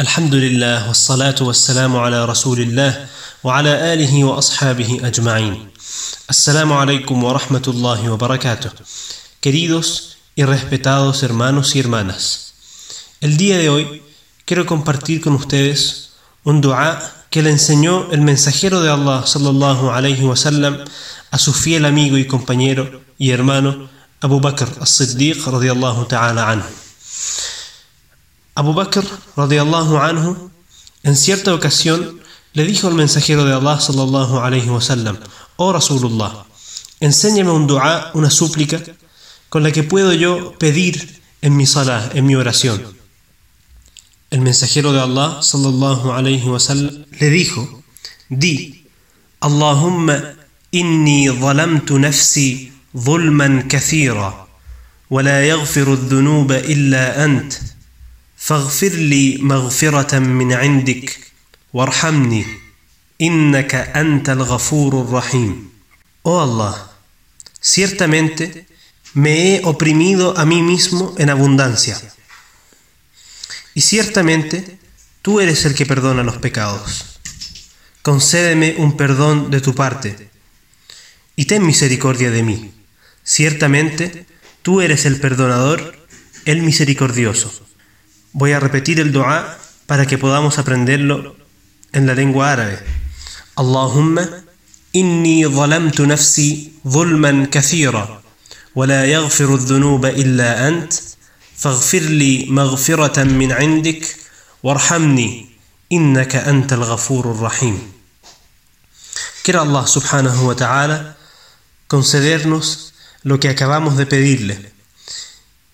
الحمد لله والصلاة والسلام على رسول الله وعلى آله وأصحابه أجمعين السلام عليكم ورحمة الله وبركاته Queridos y respetados hermanos y hermanas El día de hoy quiero compartir con ustedes un dua que le enseñó el mensajero de Allah sallallahu alayhi wa sallam a su fiel amigo y compañero y hermano Abu Bakr as-Siddiq radiyallahu ta'ala anhu Abu Bakr radiallahu anhu en cierta ocasión le dijo al mensajero de Allah sallallahu alayhi wa sallam, oh Rasulullah, enséñame un dua, una súplica, con la que puedo yo pedir en mi salah, en mi oración. El mensajero de Allah sallallahu alayhi wa sallam le dijo, di, Allahumma inni ظلمت نفسي ظلما كثيرا ولا يغفر الذنوب إلا أنت فاغفر لي مغفرة من عندك وارحمني إنك أنت الغفور الرحيم Oh Allah, ciertamente me he oprimido a mí mismo en abundancia. Y ciertamente tú eres el que perdona los pecados. Concédeme un perdón de tu parte y ten misericordia de mí. Ciertamente tú eres el perdonador, el misericordioso. Voy a repetir el dua para que podamos aprenderlo en la lengua árabe. Allahumma inni ظلمت نفسي ظلما كثيرا ولا يغفر الذنوب إلا أنت فاغفر لي مغفرة من عندك وارحمني إنك أنت الغفور الرحيم Quiera Allah subhanahu wa ta'ala concedernos lo que acabamos de pedirle.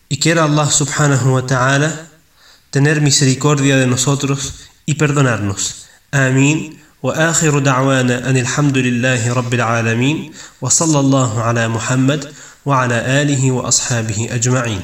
Y quiera Allah subhanahu wa ta'ala tener misericordia de nosotros y perdonarnos. Amén. وآخر دعوانا أن الحمد لله رب العالمين وصلى الله على محمد وعلى آله وأصحابه أجمعين